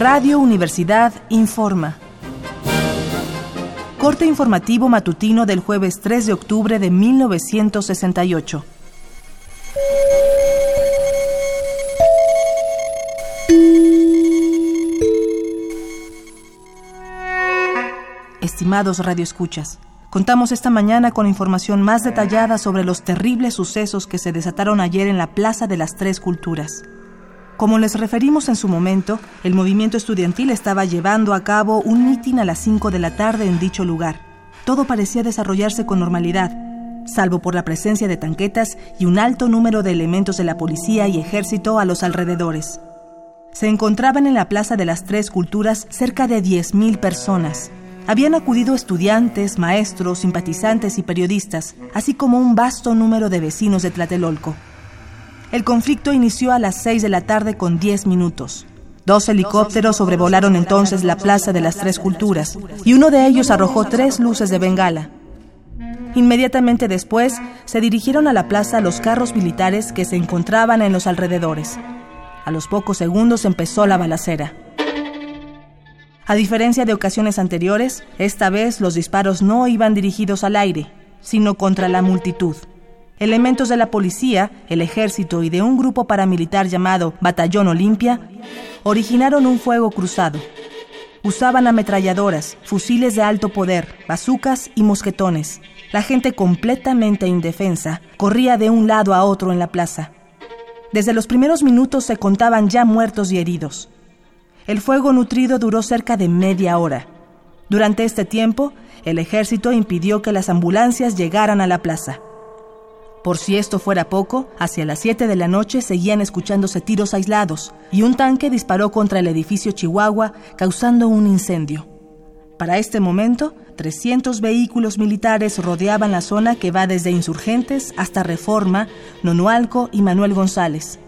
Radio Universidad informa. Corte informativo matutino del jueves 3 de octubre de 1968. Estimados radioescuchas, contamos esta mañana con información más detallada sobre los terribles sucesos que se desataron ayer en la Plaza de las Tres Culturas. Como les referimos en su momento, el movimiento estudiantil estaba llevando a cabo un mitin a las 5 de la tarde en dicho lugar. Todo parecía desarrollarse con normalidad, salvo por la presencia de tanquetas y un alto número de elementos de la policía y ejército a los alrededores. Se encontraban en la Plaza de las Tres Culturas cerca de 10.000 personas. Habían acudido estudiantes, maestros, simpatizantes y periodistas, así como un vasto número de vecinos de Tlatelolco. El conflicto inició a las 6 de la tarde con 10 minutos. Dos helicópteros sobrevolaron entonces la Plaza de las Tres Culturas y uno de ellos arrojó tres luces de bengala. Inmediatamente después se dirigieron a la plaza los carros militares que se encontraban en los alrededores. A los pocos segundos empezó la balacera. A diferencia de ocasiones anteriores, esta vez los disparos no iban dirigidos al aire, sino contra la multitud. Elementos de la policía, el ejército y de un grupo paramilitar llamado Batallón Olimpia originaron un fuego cruzado. Usaban ametralladoras, fusiles de alto poder, bazucas y mosquetones. La gente completamente indefensa corría de un lado a otro en la plaza. Desde los primeros minutos se contaban ya muertos y heridos. El fuego nutrido duró cerca de media hora. Durante este tiempo, el ejército impidió que las ambulancias llegaran a la plaza. Por si esto fuera poco, hacia las 7 de la noche seguían escuchándose tiros aislados y un tanque disparó contra el edificio Chihuahua causando un incendio. Para este momento, 300 vehículos militares rodeaban la zona que va desde Insurgentes hasta Reforma, Nonualco y Manuel González.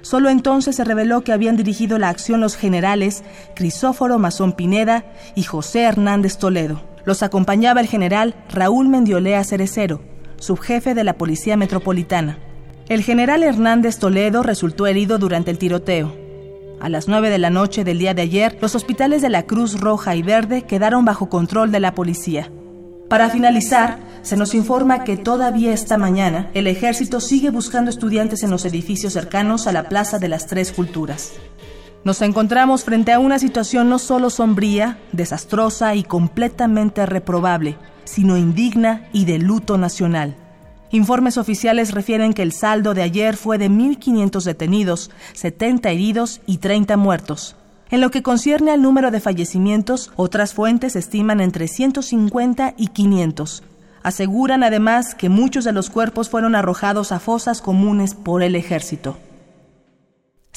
Solo entonces se reveló que habían dirigido la acción los generales Crisóforo Mazón Pineda y José Hernández Toledo. Los acompañaba el general Raúl Mendiolea Cerecero, subjefe de la Policía Metropolitana. El general Hernández Toledo resultó herido durante el tiroteo. A las 9 de la noche del día de ayer, los hospitales de la Cruz Roja y Verde quedaron bajo control de la policía. Para finalizar, se nos informa que todavía esta mañana el ejército sigue buscando estudiantes en los edificios cercanos a la Plaza de las Tres Culturas. Nos encontramos frente a una situación no solo sombría, desastrosa y completamente reprobable, sino indigna y de luto nacional. Informes oficiales refieren que el saldo de ayer fue de 1.500 detenidos, 70 heridos y 30 muertos. En lo que concierne al número de fallecimientos, otras fuentes estiman entre 150 y 500. Aseguran además que muchos de los cuerpos fueron arrojados a fosas comunes por el ejército.